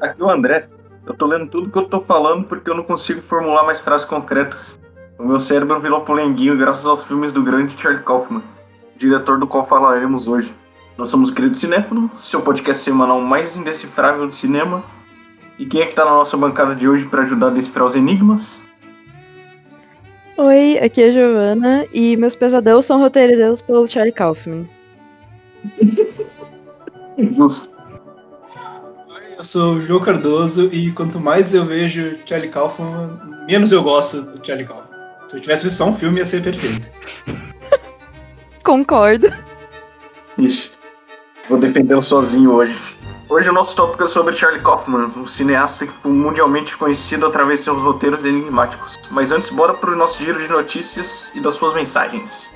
Aqui é o André. Eu tô lendo tudo que eu tô falando porque eu não consigo formular mais frases concretas. O meu cérebro virou polenguinho graças aos filmes do grande Charlie Kaufman, diretor do qual falaremos hoje. Nós somos o Querido Cinéfilo, seu podcast semanal mais indecifrável de cinema. E quem é que tá na nossa bancada de hoje para ajudar a decifrar os enigmas? Oi, aqui é a Giovana e meus pesadelos são roteirizados pelo Charlie Kaufman. Justo. Eu sou o João Cardoso e quanto mais eu vejo Charlie Kaufman, menos eu gosto do Charlie Kaufman. Se eu tivesse visto só um filme, ia ser perfeito. Concordo. Ixi, vou defendê-lo sozinho hoje. Hoje o nosso tópico é sobre Charlie Kaufman, um cineasta que ficou mundialmente conhecido através de seus roteiros enigmáticos. Mas antes, bora pro nosso giro de notícias e das suas mensagens.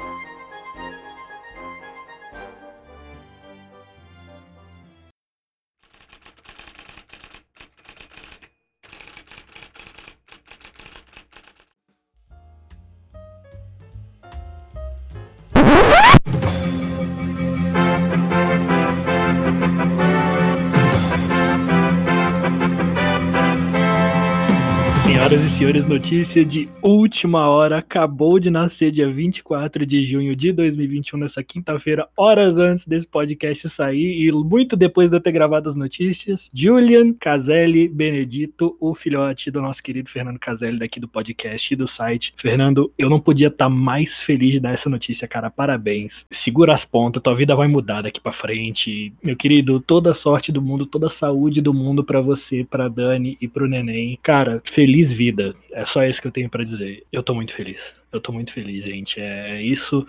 Senhoras e senhores, notícia de última hora. Acabou de nascer dia 24 de junho de 2021, nessa quinta-feira, horas antes desse podcast sair e muito depois de eu ter gravado as notícias. Julian Caselli Benedito, o filhote do nosso querido Fernando Caselli, daqui do podcast e do site. Fernando, eu não podia estar mais feliz de dar essa notícia, cara. Parabéns. Segura as pontas, tua vida vai mudar daqui pra frente. Meu querido, toda a sorte do mundo, toda a saúde do mundo para você, pra Dani e pro neném. Cara, feliz vida. É só isso que eu tenho para dizer. Eu tô muito feliz. Eu tô muito feliz, gente. É isso.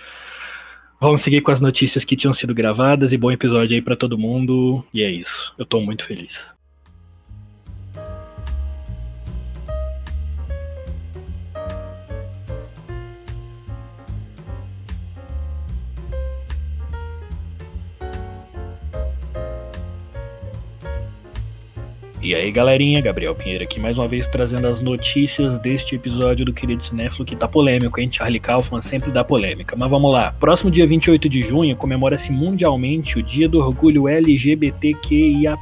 Vamos seguir com as notícias que tinham sido gravadas e bom episódio aí para todo mundo. E é isso. Eu tô muito feliz. E aí, galerinha, Gabriel Pinheiro aqui mais uma vez trazendo as notícias deste episódio do Querido Cinéfilo que tá polêmico, hein? Charlie Kaufman sempre dá polêmica. Mas vamos lá. Próximo dia 28 de junho comemora-se mundialmente o Dia do Orgulho LGBTQIAP+.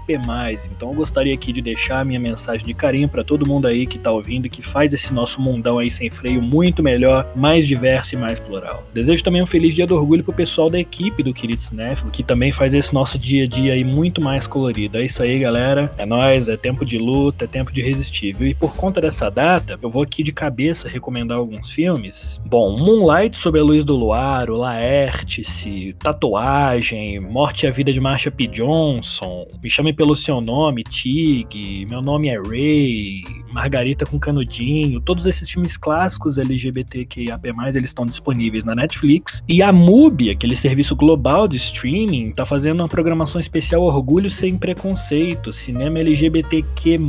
Então eu gostaria aqui de deixar a minha mensagem de carinho para todo mundo aí que tá ouvindo que faz esse nosso mundão aí sem freio muito melhor, mais diverso e mais plural. Desejo também um feliz Dia do Orgulho pro pessoal da equipe do Querido Cinéfilo, que também faz esse nosso dia a dia aí muito mais colorido. É isso aí, galera. É nóis, é tempo de luta, é tempo de resistir, viu? E por conta dessa data, eu vou aqui de cabeça recomendar alguns filmes. Bom, Moonlight sob a luz do luar, o Laertice, Tatuagem, Morte e a Vida de Marsha P. Johnson, Me Chame Pelo Seu Nome, Tig, Meu Nome é Ray, Margarita com Canudinho, todos esses filmes clássicos LGBTQIAP+, eles estão disponíveis na Netflix. E a MUBI, aquele serviço global de streaming, tá fazendo uma programação especial Orgulho Sem Preconceito, cinema LGBT LGBTQ+,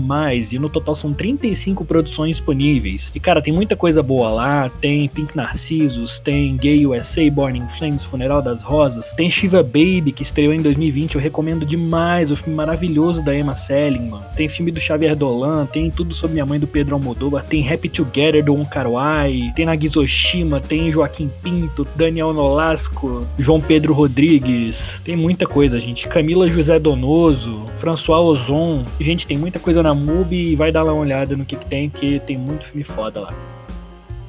e no total são 35 produções disponíveis. E cara, tem muita coisa boa lá, tem Pink Narcissus, tem Gay USA, Born in Flames, Funeral das Rosas, tem Shiva Baby, que estreou em 2020, eu recomendo demais, o filme maravilhoso da Emma Seligman, tem filme do Xavier Dolan, tem Tudo Sobre Minha Mãe do Pedro Almodóvar, tem Happy Together do Onkaruai, tem Nagizoshima, tem Joaquim Pinto, Daniel Nolasco, João Pedro Rodrigues, tem muita coisa, gente, Camila José Donoso, François Ozon, gente, tem muita coisa na MUBI e vai dar lá uma olhada no que, que tem, que tem muito filme foda lá.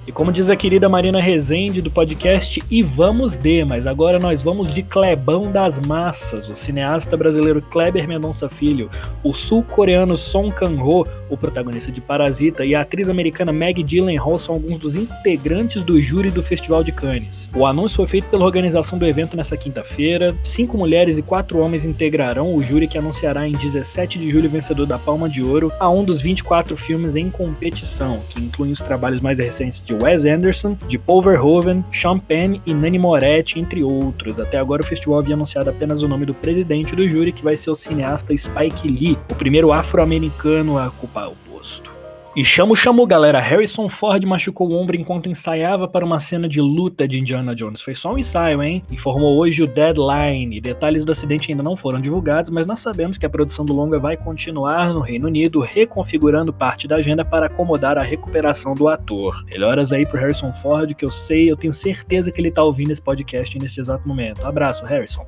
E como diz a querida Marina Rezende do podcast E Vamos De, mas agora nós vamos de Clebão das Massas, o cineasta brasileiro Kleber Mendonça Filho, o sul-coreano Song Kang-ho, o protagonista de Parasita, e a atriz americana Maggie Gyllenhaal são alguns dos integrantes do júri do Festival de Cannes. O anúncio foi feito pela organização do evento nesta quinta-feira. Cinco mulheres e quatro homens integrarão o júri que anunciará em 17 de julho o vencedor da Palma de Ouro a um dos 24 filmes em competição, que incluem os trabalhos mais recentes de Wes Anderson, de Paul Verhoeven, Sean Penn e Nani Moretti, entre outros. Até agora o festival havia anunciado apenas o nome do presidente do júri, que vai ser o cineasta Spike Lee, o primeiro afro-americano a ocupar o posto. E chamo, chamo, galera. Harrison Ford machucou o ombro enquanto ensaiava para uma cena de luta de Indiana Jones. Foi só um ensaio, hein? Informou hoje o Deadline. Detalhes do acidente ainda não foram divulgados, mas nós sabemos que a produção do longa vai continuar no Reino Unido, reconfigurando parte da agenda para acomodar a recuperação do ator. Melhoras aí pro Harrison Ford, que eu sei, eu tenho certeza que ele tá ouvindo esse podcast nesse exato momento. Abraço, Harrison.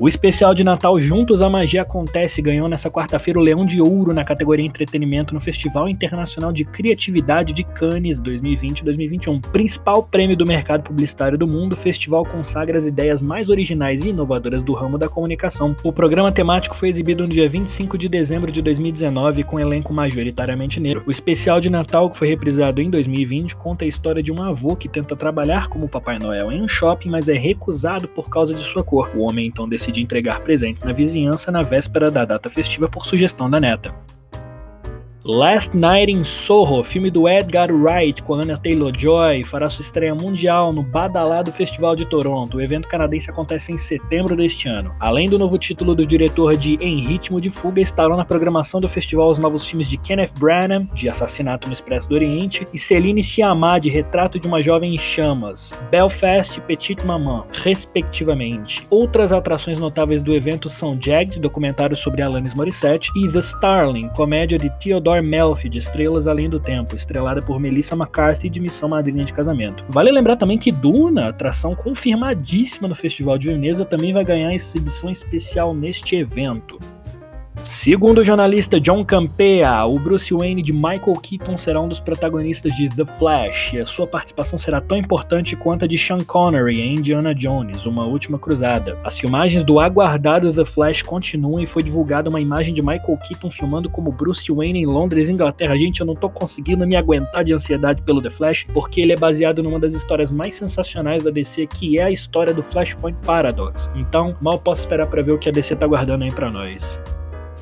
O especial de Natal Juntos a Magia Acontece ganhou nessa quarta-feira o Leão de Ouro na categoria Entretenimento no Festival Internacional de Criatividade de Cannes 2020-2021. Principal prêmio do mercado publicitário do mundo, o festival consagra as ideias mais originais e inovadoras do ramo da comunicação. O programa temático foi exibido no dia 25 de dezembro de 2019 com elenco majoritariamente negro. O especial de Natal, que foi reprisado em 2020, conta a história de um avô que tenta trabalhar como Papai Noel em um shopping, mas é recusado por causa de sua cor. O homem então decide de entregar presentes na vizinhança na véspera da data festiva por sugestão da neta. Last Night in Soho, filme do Edgar Wright com Anna Taylor-Joy, fará sua estreia mundial no badalado Festival de Toronto. O evento canadense acontece em setembro deste ano. Além do novo título do diretor de Em Ritmo de Fuga, estarão na programação do festival os novos filmes de Kenneth Branagh, de Assassinato no Expresso do Oriente, e Celine Sciamma, de Retrato de uma Jovem em Chamas, Belfast e Petite Maman, respectivamente. Outras atrações notáveis do evento são Jagged, documentário sobre Alanis Morissette, e The Starling, comédia de Theodore Melfi, de Estrelas Além do Tempo, estrelada por Melissa McCarthy de Missão Madrinha de Casamento. Vale lembrar também que Duna, atração confirmadíssima no Festival de Veneza, também vai ganhar exibição especial neste evento. Segundo o jornalista John Campea, o Bruce Wayne de Michael Keaton será um dos protagonistas de The Flash, e a sua participação será tão importante quanto a de Sean Connery em Indiana Jones, Uma Última Cruzada. As filmagens do aguardado The Flash continuam e foi divulgada uma imagem de Michael Keaton filmando como Bruce Wayne em Londres, Inglaterra. Gente, eu não tô conseguindo me aguentar de ansiedade pelo The Flash, porque ele é baseado numa das histórias mais sensacionais da DC, que é a história do Flashpoint Paradox. Então, mal posso esperar para ver o que a DC tá guardando aí para nós.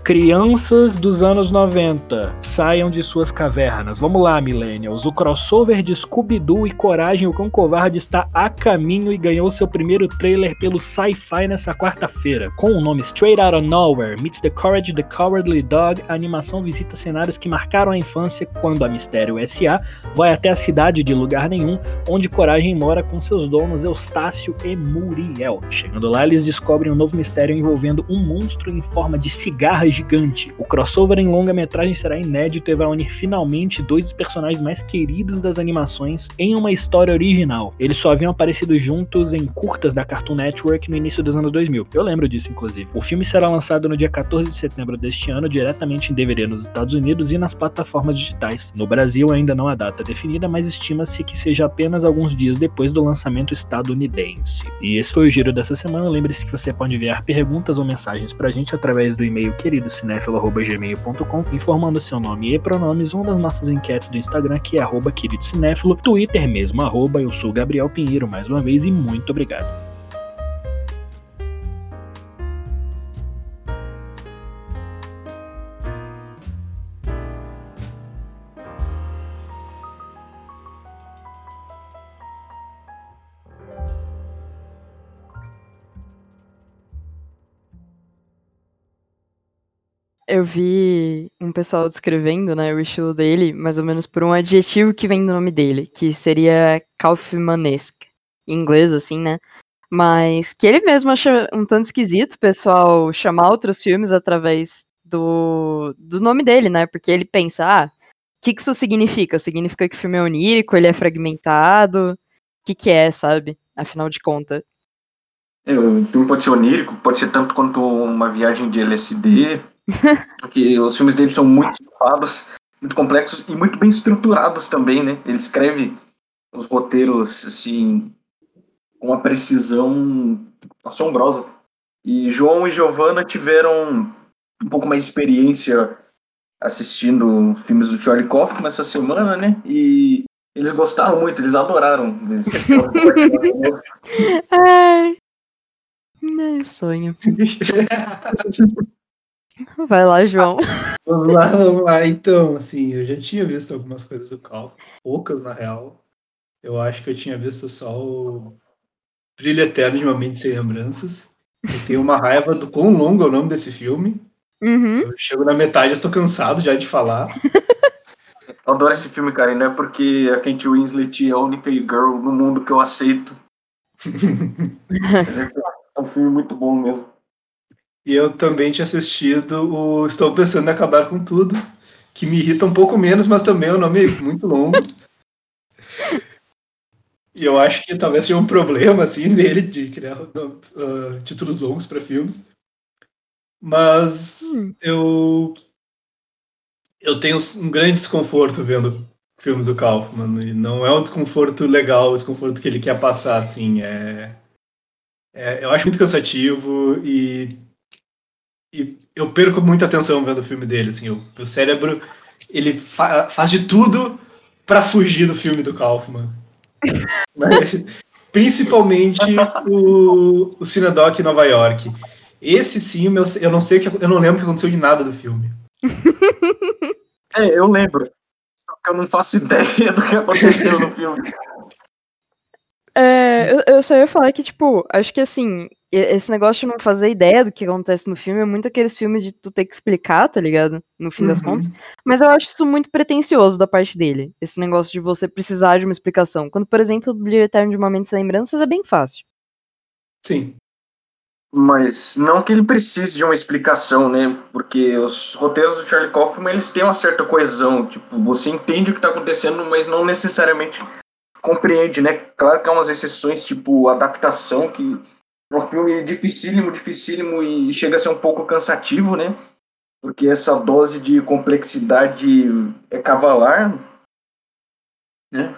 Crianças dos anos 90, saiam de suas cavernas. Vamos lá, Millennials. O crossover de Scooby-Doo e Coragem, o Cão Covarde está a caminho e ganhou seu primeiro trailer pelo Sci-Fi nessa quarta-feira. Com o nome Straight Outta Nowhere, Meets the Courage the Cowardly Dog, a animação visita cenários que marcaram a infância quando a Mistério S.A. vai até a cidade de lugar nenhum, onde Coragem mora com seus donos Eustácio e Muriel. Chegando lá, eles descobrem um novo mistério envolvendo um monstro em forma de cigarra gigante. O crossover em longa-metragem será inédito e vai unir finalmente dois dos personagens mais queridos das animações em uma história original. Eles só haviam aparecido juntos em curtas da Cartoon Network no início dos anos 2000. Eu lembro disso, inclusive. O filme será lançado no dia 14 de setembro deste ano, diretamente em DVD nos Estados Unidos e nas plataformas digitais. No Brasil ainda não há data definida, mas estima-se que seja apenas alguns dias depois do lançamento estadunidense. E esse foi o giro dessa semana. Lembre-se que você pode enviar perguntas ou mensagens pra gente através do e-mail querido cinéfilo.gmail.com, informando seu nome e pronomes, uma das nossas enquetes do Instagram, que é arroba querido cinéfilo, Twitter mesmo, arroba eu sou Gabriel Pinheiro, mais uma vez, e muito obrigado. Eu vi um pessoal descrevendo, né, o estilo dele, mais ou menos por um adjetivo que vem do nome dele, que seria Kaufmanesque, em inglês, assim, né? Mas que ele mesmo acha um tanto esquisito o pessoal chamar outros filmes através do, do nome dele, né? Porque ele pensa, ah, o que, que isso significa? Significa que o filme é onírico, ele é fragmentado? O que, que é, sabe? Afinal de contas. É, o filme pode ser onírico, pode ser tanto quanto uma viagem de LSD, porque os filmes dele são muito estupados, muito complexos e muito bem estruturados também, né? Ele escreve os roteiros, assim, com uma precisão assombrosa. E João e Giovanna tiveram um pouco mais de experiência assistindo filmes do Charlie Kaufman essa semana, né? E eles gostaram muito, eles adoraram. Ai, não é sonho. Vai lá, João. vamos lá, vamos lá. Então, assim, eu já tinha visto algumas coisas do Cal, poucas na real. Eu acho que eu tinha visto só o Brilho Eterno de uma Mente Sem Lembranças. Eu tenho uma raiva do quão longo é o nome desse filme. Uhum. Eu chego na metade, eu tô cansado já de falar. Eu adoro esse filme, cara, e não é porque a Kate Winslet é a única girl no mundo que eu aceito. É um filme muito bom mesmo. E eu também tinha assistido o Estou Pensando em Acabar com Tudo, que me irrita um pouco menos, mas também é um nome muito longo. E eu acho que talvez seja um problema, assim, dele de criar uh, títulos longos para filmes. Mas Hum. eu eu tenho um grande desconforto vendo filmes do Kaufman. E não é um desconforto legal, o desconforto que ele quer passar, assim. É, é- eu acho muito cansativo e, e eu perco muita atenção vendo o filme dele, assim. O meu cérebro, ele fa- faz de tudo para fugir do filme do Kaufman. Mas, principalmente o, o Cinedoc em Nova York. Esse sim, meu- eu não sei que eu não lembro o que aconteceu de nada do filme. É, eu lembro. Só que eu não faço ideia do que aconteceu no filme. É, eu, eu só ia falar que, tipo, acho que assim, esse negócio de não fazer ideia do que acontece no filme é muito aqueles filmes de tu ter que explicar, tá ligado? No fim das Uhum. contas. Mas eu acho isso muito pretencioso da parte dele. Esse negócio de você precisar de uma explicação. Quando, por exemplo, o Brilho Eterno de uma Mente Sem Lembranças é bem fácil. Sim. Mas não que ele precise de uma explicação, né? Porque os roteiros do Charlie Kaufman, eles têm uma certa coesão. Tipo, você entende o que tá acontecendo, mas não necessariamente compreende, né? Claro que há umas exceções, tipo adaptação, que é um filme dificílimo, dificílimo e chega a ser um pouco cansativo, né? Porque essa dose de complexidade é cavalar, né?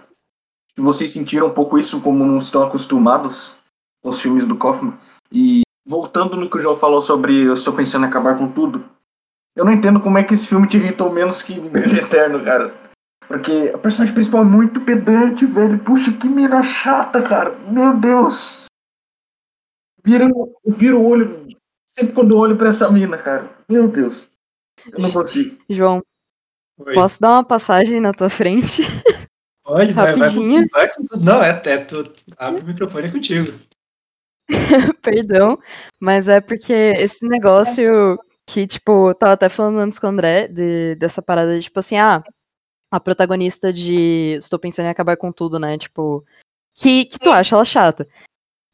Vocês sentiram um pouco isso como não estão acostumados com os filmes do Kaufman. E voltando no que o João falou sobre eu estou pensando em acabar com tudo, eu não entendo como é que esse filme te irritou menos que Brilho Eterno, cara. Porque a personagem principal é muito pedante, velho. Puxa, que mina chata, cara. Meu Deus. Vira, eu viro o olho sempre quando eu olho pra essa mina, cara. Meu Deus. Eu não consigo. João, Oi. posso dar uma passagem na tua frente? Pode, vai, vai, Rapidinho. vai com tudo. Não, é, é tu, abre o microfone é contigo. Perdão, mas é porque esse negócio que, tipo, eu tava até falando antes com o André, de, dessa parada de, tipo assim, ah, a protagonista de Estou Pensando em Acabar com Tudo, né? Tipo, que, que tu acha ela chata.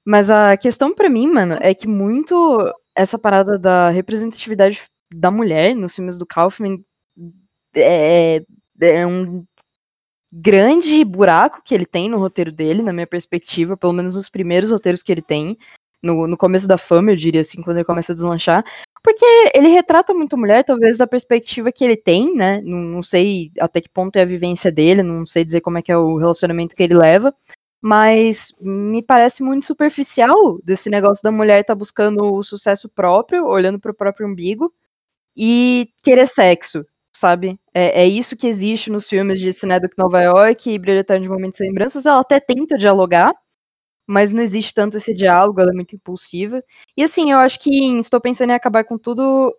Mas a questão pra mim, mano, é que muito essa parada da representatividade da mulher nos filmes do Kaufman é, é um grande buraco que ele tem no roteiro dele, na minha perspectiva, pelo menos nos primeiros roteiros que ele tem, no, no começo da fama, eu diria assim, quando ele começa a deslanchar, porque ele retrata muito mulher, talvez da perspectiva que ele tem, né, não, não sei até que ponto é a vivência dele, não sei dizer como é que é o relacionamento que ele leva, mas me parece muito superficial desse negócio da mulher estar buscando o sucesso próprio, olhando pro próprio umbigo, e querer sexo, sabe? É, é isso que existe nos filmes de Cinedoc Nova York e Brilho de Momentos e Lembranças. Ela até tenta dialogar, mas não existe tanto esse diálogo, ela é muito impulsiva. E assim, eu acho que em Estou Pensando em Acabar com Tudo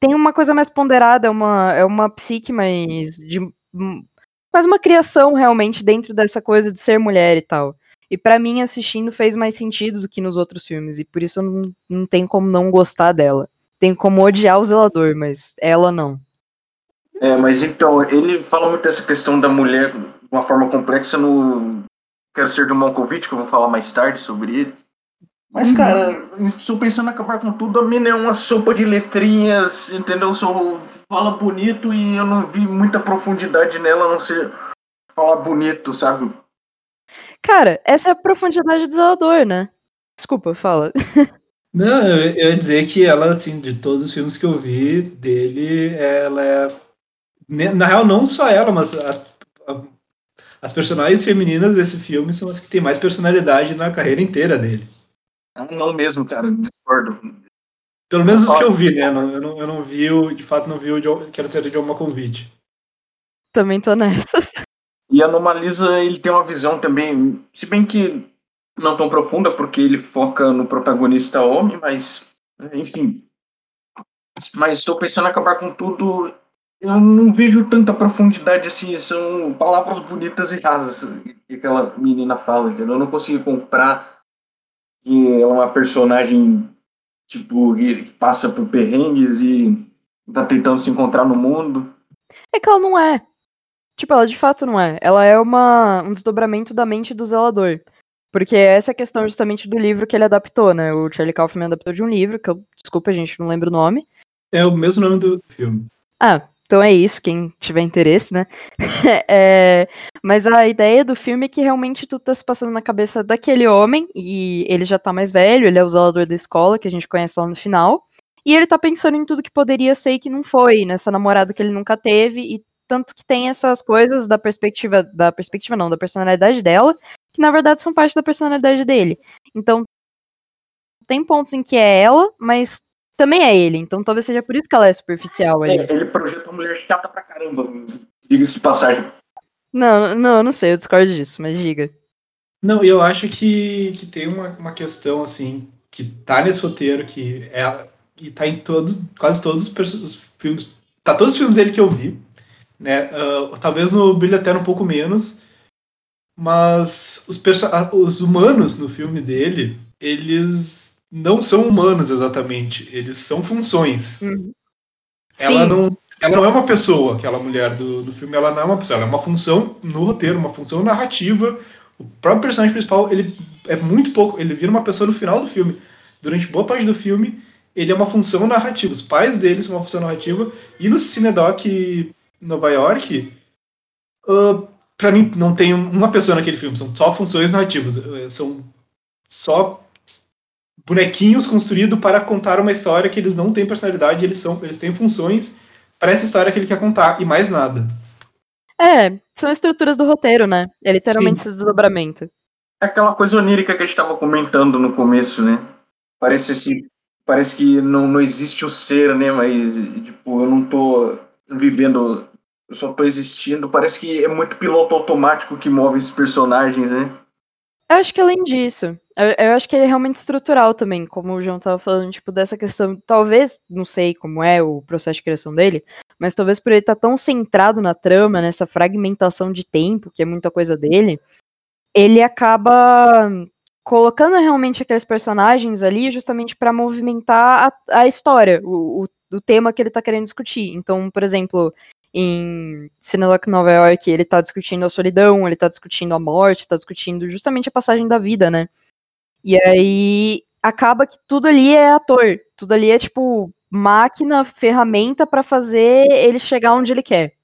tem uma coisa mais ponderada, é uma, é uma psique mais de hum, mais uma criação realmente dentro dessa coisa de ser mulher e tal. E pra mim, assistindo, fez mais sentido do que nos outros filmes. E por isso eu não, não tenho como não gostar dela. Tem como odiar o zelador, mas ela não. É, mas então, ele fala muito dessa questão da mulher de uma forma complexa no Quero Ser do Malkovich, que eu vou falar mais tarde sobre ele. Mas, cara, estou pensando em acabar com tudo. A mina é uma sopa de letrinhas, entendeu? Só fala bonito e eu não vi muita profundidade nela, a não ser falar bonito, sabe? Cara, essa é a profundidade do zelador, né? Desculpa, fala. Não, eu, eu ia dizer que ela, assim, de todos os filmes que eu vi dele, ela é. Na real, não só ela, mas as, a- as personagens femininas desse filme são as que têm mais personalidade na carreira inteira dele. Ah, não mesmo, cara, discordo. Pelo menos os que eu vi, né? Eu não, eu não vi o, de fato, não vi o de, Quero Ser de uma convite. Também tô nessas. E a Anomalisa, ele tem uma visão também, se bem que não tão profunda, porque ele foca no protagonista homem, mas, enfim. Mas estou pensando em acabar com tudo. Eu não vejo tanta profundidade assim, são palavras bonitas e rasas que aquela menina fala, entendeu? Eu não consigo comprar que ela é uma personagem, tipo, que que passa por perrengues e tá tentando se encontrar no mundo. É que ela não é. Tipo, ela de fato não é. Ela é uma, um desdobramento da mente do zelador. Porque essa é a questão justamente do livro que ele adaptou, né? O Charlie Kaufman adaptou de um livro, que eu, desculpa, gente, não lembro o nome. É o mesmo nome do filme. Ah, então é isso, quem tiver interesse, né? é, mas a ideia do filme é que realmente tu tá se passando na cabeça daquele homem, e ele já tá mais velho, ele é o zelador da escola, que a gente conhece lá no final. E ele tá pensando em tudo que poderia ser e que não foi, nessa namorada que ele nunca teve, e tanto que tem essas coisas da perspectiva, da perspectiva não, da personalidade dela, que na verdade são parte da personalidade dele. Então, tem pontos em que é ela, mas também é ele. Então talvez seja por isso que ela é superficial É, ele projeta uma mulher chata pra caramba, diga-se de passagem. Não, não, eu não sei, eu discordo disso, mas diga. Não, eu acho que, que tem uma, uma questão, assim, que tá nesse roteiro, que é, e tá em todos, quase todos os, os filmes, tá todos os filmes dele que eu vi, né, ah, talvez no Brilho Eterno um pouco menos, mas os, os humanos no filme dele, eles não são humanos exatamente, eles são funções. Ela Sim, não, ela não é uma pessoa, aquela mulher do, do filme, ela não é uma pessoa, ela é uma função no roteiro, uma função narrativa. O próprio personagem principal, ele é muito pouco, ele vira uma pessoa no final do filme. Durante boa parte do filme, ele é uma função narrativa. Os pais dele são uma função narrativa. E no Cinedoc Nova York, uh, para mim, não tem uma pessoa naquele filme, são só funções narrativas. Uh, São só bonequinhos construídos para contar uma história que eles não têm personalidade, eles são, eles têm funções para essa história que ele quer contar e mais nada. é, são estruturas do roteiro, né? É literalmente esse desdobramento. É aquela coisa onírica que a gente tava comentando no começo, né? Parece assim, parece que não, não existe o ser, né? Mas, tipo, eu não tô vivendo, eu só tô existindo. Parece que é muito piloto automático que move esses personagens, né? Eu acho que além disso, eu, eu acho que ele é realmente estrutural também, como o João tava falando, tipo, dessa questão, talvez, não sei como é o processo de criação dele, mas talvez por ele estar tão centrado na trama, nessa fragmentação de tempo, que é muita coisa dele, ele acaba colocando realmente aqueles personagens ali justamente para movimentar a, a história, o, o, o tema que ele tá querendo discutir. Então, por exemplo, em Cinelock Nova York, ele tá discutindo a solidão, ele tá discutindo a morte, tá discutindo justamente a passagem da vida, né? E aí acaba que tudo ali é ator, tudo ali é tipo máquina, ferramenta para fazer ele chegar onde ele quer.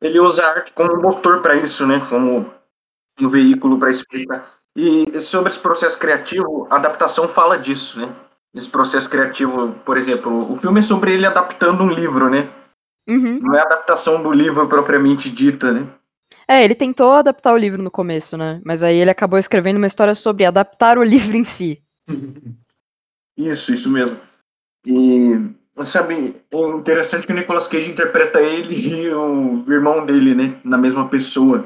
Ele usa a arte como motor para isso, né? Como um veículo para explicar. E sobre esse processo criativo, a adaptação fala disso, né? Esse processo criativo, por exemplo, o filme é sobre ele adaptando um livro, né? Uhum. Não é a adaptação do livro propriamente dita, né? É, ele tentou adaptar o livro no começo, né? Mas aí ele acabou escrevendo uma história sobre adaptar o livro em si. Isso, isso mesmo. E, sabe, é interessante que o Nicolas Cage interpreta ele e o irmão dele, né? Na mesma pessoa.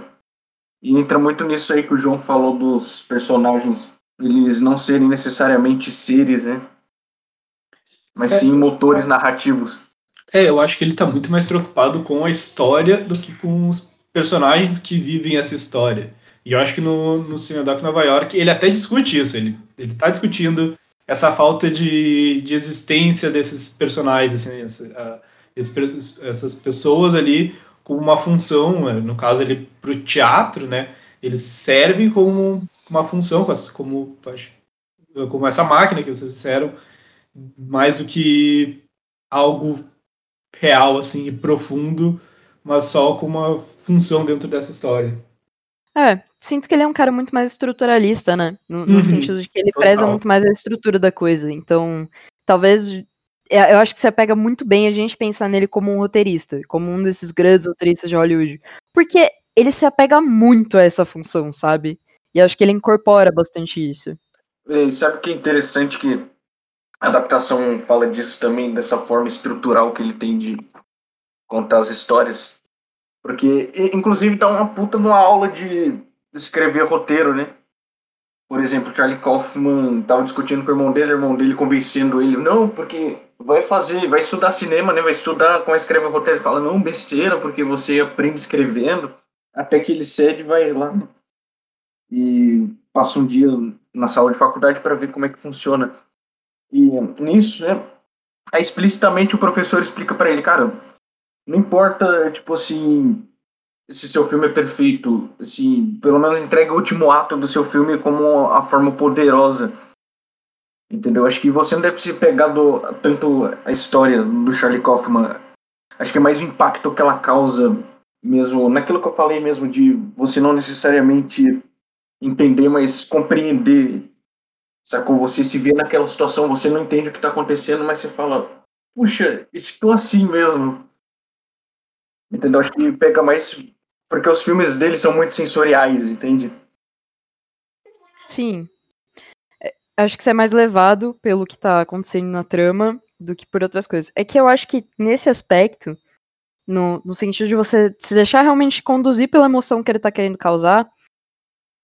E entra muito nisso aí que o João falou dos personagens. Eles não serem necessariamente seres, né? Mas É. sim motores narrativos. É, eu acho que ele tá muito mais preocupado com a história do que com os personagens que vivem essa história. E eu acho que no, no Cinedoc Nova York ele até discute isso. Ele, ele tá discutindo essa falta de, de existência desses personagens, assim, essa- a- essas pessoas ali com uma função, né, no caso ele pro teatro, né? Eles servem como uma função, como, como essa máquina que vocês disseram, mais do que algo real assim e profundo, mas só com uma função dentro dessa história. É, sinto que ele é um cara muito mais estruturalista, né? No, no Uhum, sentido de que ele total. preza muito mais a estrutura da coisa. Então, talvez. é, Eu acho que você pega muito bem a gente pensar nele como um roteirista, como um desses grandes roteiristas de Hollywood. Porque ele se apega muito a essa função, sabe? E acho que ele incorpora bastante isso. E sabe o que é interessante que a adaptação fala disso também, dessa forma estrutural que ele tem de contar as histórias? Porque, inclusive, dá uma puta numa aula de escrever roteiro, né? Por exemplo, Charlie Kaufman tava discutindo com o irmão dele, o irmão dele convencendo ele, não, porque vai fazer, vai estudar cinema, né? Vai estudar como escrever roteiro. Ele fala, não, besteira, porque você aprende escrevendo, até que ele cede vai lá e passa um dia na sala de faculdade para ver como é que funciona. E nisso, né, aí explicitamente o professor explica para ele, cara, não importa, tipo assim, esse seu filme é perfeito, assim, pelo menos entrega o último ato do seu filme como a forma poderosa. Entendeu? Acho que você não deve se pegar tanto a história do Charlie Kaufman. Acho que é mais o impacto que ela causa mesmo, naquilo que eu falei mesmo, de você não necessariamente entender, mas compreender. Sacou? Você se vê naquela situação, você não entende o que está acontecendo, mas você fala, puxa, estou assim mesmo. Entendeu? Acho que pega mais. Porque os filmes dele são muito sensoriais, entende? Sim. É, acho que você é mais levado pelo que tá acontecendo na trama do que por outras coisas. É que eu acho que nesse aspecto, no, no sentido de você se deixar realmente conduzir pela emoção que ele tá querendo causar,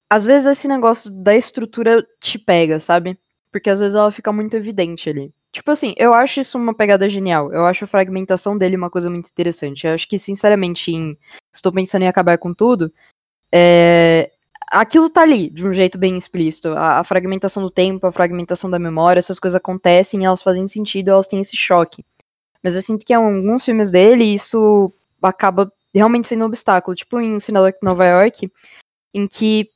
às vezes esse negócio da estrutura te pega, sabe? Porque às vezes ela fica muito evidente ali. Tipo assim, eu acho isso uma pegada genial. Eu acho a fragmentação dele uma coisa muito interessante. Eu acho que, sinceramente, em Estou Pensando em Acabar com Tudo, é... aquilo tá ali, de um jeito bem explícito. A, a, fragmentação do tempo, a fragmentação da memória, essas coisas acontecem, elas fazem sentido, elas têm esse choque. Mas eu sinto que em alguns filmes dele, isso acaba realmente sendo um obstáculo. Tipo em Cinemark Nova York, em que,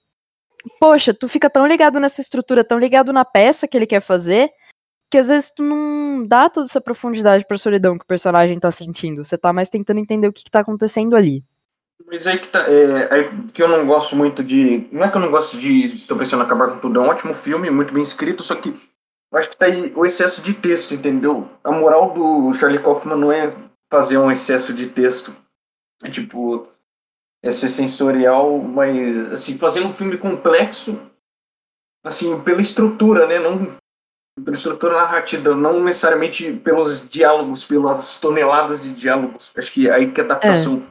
poxa, tu fica tão ligado nessa estrutura, tão ligado na peça que ele quer fazer, que às vezes tu não dá toda essa profundidade pra solidão que o personagem tá sentindo. Você tá mais tentando entender o que, que tá acontecendo ali. Mas aí que tá. É, é, que eu não gosto muito de. Não é que eu não gosto de Estou Pensando Acabar com Tudo. É um ótimo filme, muito bem escrito, só que eu acho que tá aí o excesso de texto, entendeu? A moral do Charlie Kaufman não é fazer um excesso de texto. É tipo. É ser sensorial, mas assim, fazendo um filme complexo, assim, pela estrutura, né? Não pela estrutura narrativa, não necessariamente pelos diálogos, pelas toneladas de diálogos. Acho que aí que a adaptação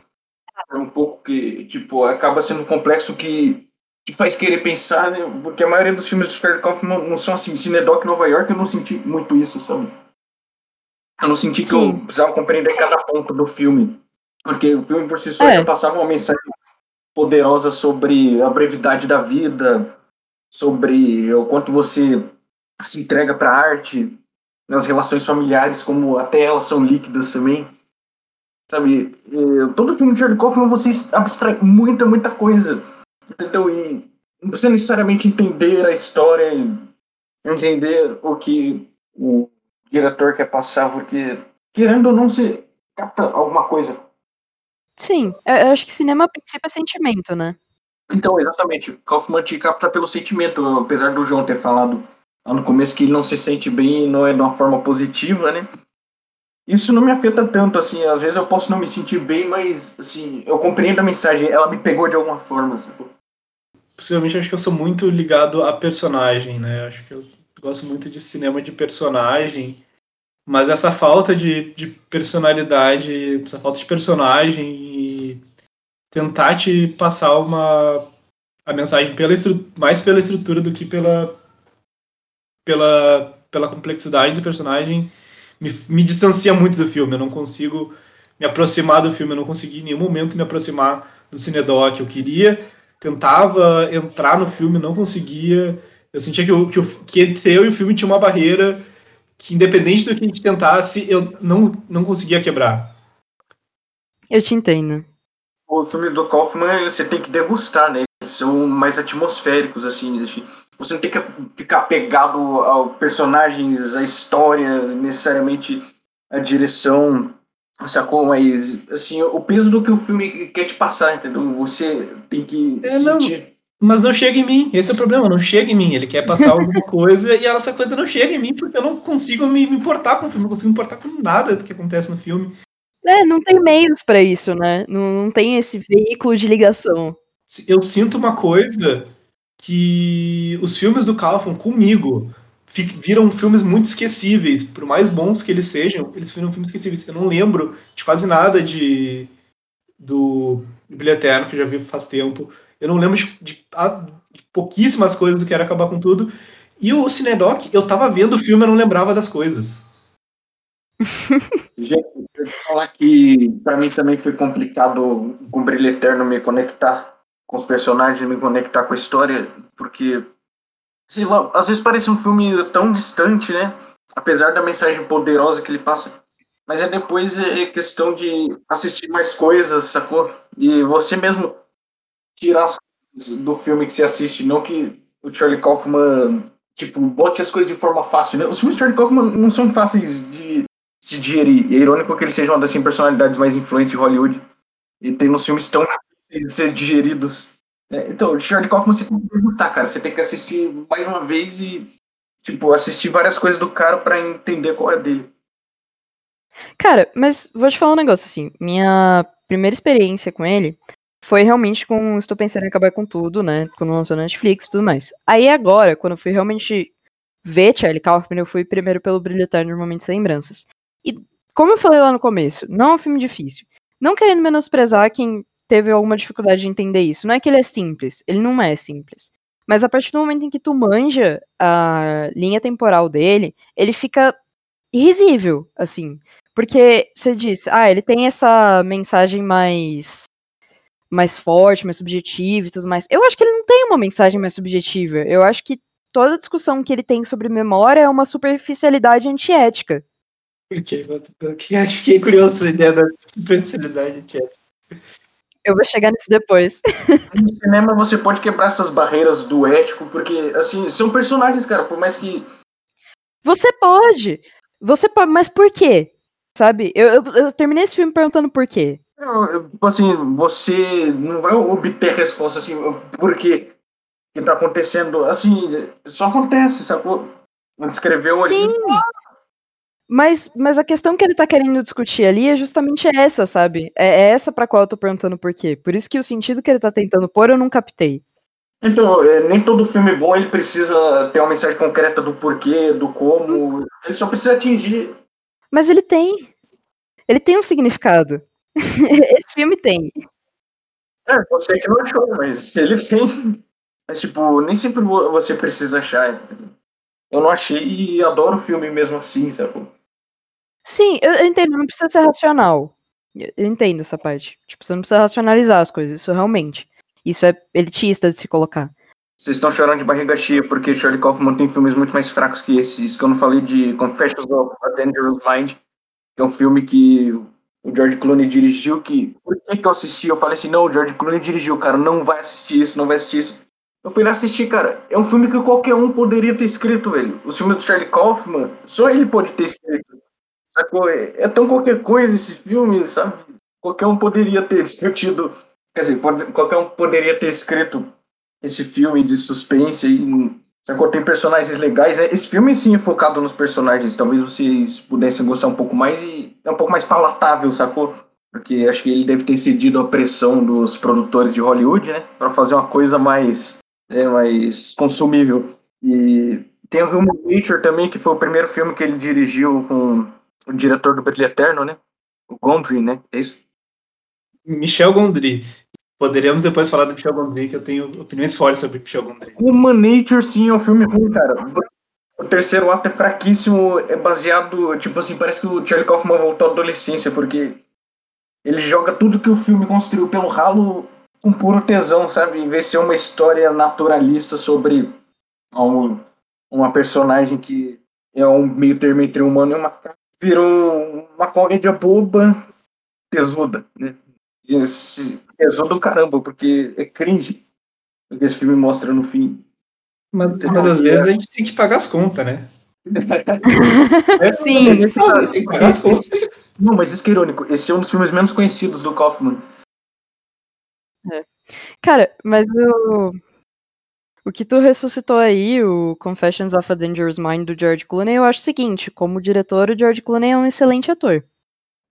é, é um pouco que, tipo, acaba sendo complexo que te faz querer pensar, né? Porque a maioria dos filmes do Charlie Kaufman não, não são assim. Cinedoc Nova York eu não senti muito isso, sabe? Eu não senti Sim. que eu precisava compreender cada ponto do filme. Porque o filme por si só é. já passava uma mensagem poderosa sobre a brevidade da vida, sobre o quanto você se entrega para a arte, nas relações familiares, como até elas são líquidas também. Sabe, todo filme de Charlie Kaufman você abstrai muita, muita coisa. Entendeu? E não precisa necessariamente entender a história entender o que o diretor quer passar, porque querendo ou não se capta alguma coisa. Sim, eu acho que cinema a princípio é sentimento, né? Então, exatamente. Kaufman te capta pelo sentimento, apesar do João ter falado lá no começo que ele não se sente bem e não é de uma forma positiva, né? Isso não me afeta tanto, assim, às vezes eu posso não me sentir bem, mas, assim, eu compreendo a mensagem, ela me pegou de alguma forma, sabe? Possivelmente acho que eu sou muito ligado a personagem, né? Acho que eu gosto muito de cinema de personagem, mas essa falta de, de personalidade, essa falta de personagem e tentar te passar uma a mensagem pela mais pela estrutura do que pela pela, pela complexidade do personagem, me, me distancia muito do filme. Eu não consigo me aproximar do filme, eu não consegui em nenhum momento me aproximar do Cinedoc. Eu queria, tentava entrar no filme, não conseguia. Eu sentia que, que, eu, que entre eu e o filme tinha uma barreira que, independente do que a gente tentasse, eu não, não conseguia quebrar. Eu te entendo. O filme do Kaufman você tem que degustar, né? Eles são mais atmosféricos, assim. Você não tem que ficar pegado aos personagens, à história, necessariamente a direção, sacou? Mas, assim, o peso do que o filme quer te passar, entendeu? Você tem que é, sentir. Não, mas não chega em mim, esse é o problema, não chega em mim. Ele quer passar alguma coisa e essa coisa não chega em mim porque eu não consigo me, me importar com o filme, não consigo me importar com nada do que acontece no filme. É, não tem meios para isso, né? Não, não tem esse veículo de ligação. Eu sinto uma coisa que os filmes do Kaufman comigo viram filmes muito esquecíveis, por mais bons que eles sejam, eles viram filmes esquecíveis. Eu não lembro de quase nada de do Brilho Eterno, que eu já vi faz tempo. Eu não lembro de, de, de pouquíssimas coisas do que era acabar com tudo. E o Cinedoc, eu tava vendo o filme e não lembrava das coisas. Gente, eu vou falar que para mim também foi complicado com Brilho Eterno me conectar com os personagens, me conectar com a história, porque sei lá, às vezes parece um filme tão distante, né? Apesar da mensagem poderosa que ele passa. Mas é depois é questão de assistir mais coisas, sacou? E você mesmo tirar as coisas do filme que você assiste, não que o Charlie Kaufman, tipo, bote as coisas de forma fácil, né? Os filmes de Charlie Kaufman não são fáceis de se digerir. É irônico que ele seja uma das assim, personalidades mais influentes de Hollywood. E tem uns filmes tão difíceis de ser digeridos. É, então, Charlie Kaufman você tem que gostar, cara. Você tem que assistir mais uma vez e, tipo, assistir várias coisas do cara para entender qual é dele. Cara, mas vou te falar um negócio assim. Minha primeira experiência com ele foi realmente com Estou Pensando em Acabar com Tudo, né? Quando lançou na Netflix e tudo mais. Aí agora, quando eu fui realmente ver Charlie Kaufman, eu fui primeiro pelo Brilho Eterno de Momentos e Lembranças. E, como eu falei lá no começo, não é um filme difícil. Não querendo menosprezar quem teve alguma dificuldade de entender isso. Não é que ele é simples, ele não é simples. Mas a partir do momento em que tu manja a linha temporal dele, ele fica risível, assim. Porque você diz, ah, ele tem essa mensagem mais mais forte, mais subjetiva e tudo mais. Eu acho que ele não tem uma mensagem mais subjetiva. Eu acho que toda discussão que ele tem sobre memória é uma superficialidade antiética. Por quê? Acho que é curioso a ideia da superficialidade antiética. Eu vou chegar nisso depois. No cinema você pode quebrar essas barreiras do ético, porque, assim, são personagens, cara, por mais que. Você pode. Você pode, mas por quê? Sabe? Eu, eu, eu terminei esse filme perguntando por quê. tipo assim, você não vai obter resposta assim, por quê que tá acontecendo. Assim, só acontece, sacou? Escreveu Sim. Mas, mas a questão que ele tá querendo discutir ali é justamente essa, sabe? É, é essa pra qual eu tô perguntando por quê. Por isso que o sentido que ele tá tentando pôr eu não captei. Então, é, nem todo filme bom ele precisa ter uma mensagem concreta do porquê, do como. Ele só precisa atingir. Mas ele tem. Ele tem um significado. Esse filme tem. É, você que não achou, mas ele tem. Mas, tipo, nem sempre vo- você precisa achar. Eu não achei e adoro o filme mesmo assim, sabe? Sim, eu, eu entendo, não precisa ser racional. Eu eu entendo essa parte. Tipo, você não precisa racionalizar as coisas, isso realmente. Isso é elitista de se colocar. Vocês estão chorando de barriga cheia porque Charlie Kaufman tem filmes muito mais fracos que esse. Isso que eu não falei de Confessions of a Dangerous Mind, que é um filme que o George Clooney dirigiu, que... Por que que eu assisti? Eu falei assim, não, o George Clooney dirigiu, cara, não vai assistir isso, não vai assistir isso. Eu fui lá assistir, cara, é um filme que qualquer um poderia ter escrito, velho. Os filmes do Charlie Kaufman, só ele pode ter escrito. Sacou? É é tão qualquer coisa esse filme, sabe? Qualquer um poderia ter discutido... Quer dizer, pode- qualquer um poderia ter escrito esse filme de suspense aí. Sacou? Tem personagens legais. né? Esse filme sim é focado nos personagens. Talvez vocês pudessem gostar um pouco mais e é um pouco mais palatável, sacou? Porque acho que ele deve ter cedido à pressão dos produtores de Hollywood, né? Pra fazer uma coisa mais, é, mais consumível. E tem o Human Nature também, que foi o primeiro filme que ele dirigiu com o diretor do Brilho Eterno, né? O Gondry, né? É isso? Michel Gondry. Poderíamos depois falar do Michel Gondry, que eu tenho opiniões fortes sobre Michel Gondry. Human Nature, sim, é um filme ruim, cara. O terceiro ato é fraquíssimo, é baseado, tipo assim, parece que o Charlie Kaufman voltou à adolescência, porque ele joga tudo que o filme construiu pelo ralo com puro tesão, sabe? Em vez de ser uma história naturalista sobre um- uma personagem que é um meio termo entre humano e uma virou uma comédia boba, tesuda, né? Esse tesudo do caramba, porque é cringe o que esse filme mostra no fim. Mas, mas às vezes a gente tem que pagar as contas, né? É, Sim, que pagar- Tem que pagar as contas. Não, mas isso que é irônico. Esse é um dos filmes menos conhecidos do Kaufman. Cara, mas o. O que tu ressuscitou aí, o Confessions of a Dangerous Mind do George Clooney, eu acho o seguinte: como diretor, o George Clooney é um excelente ator.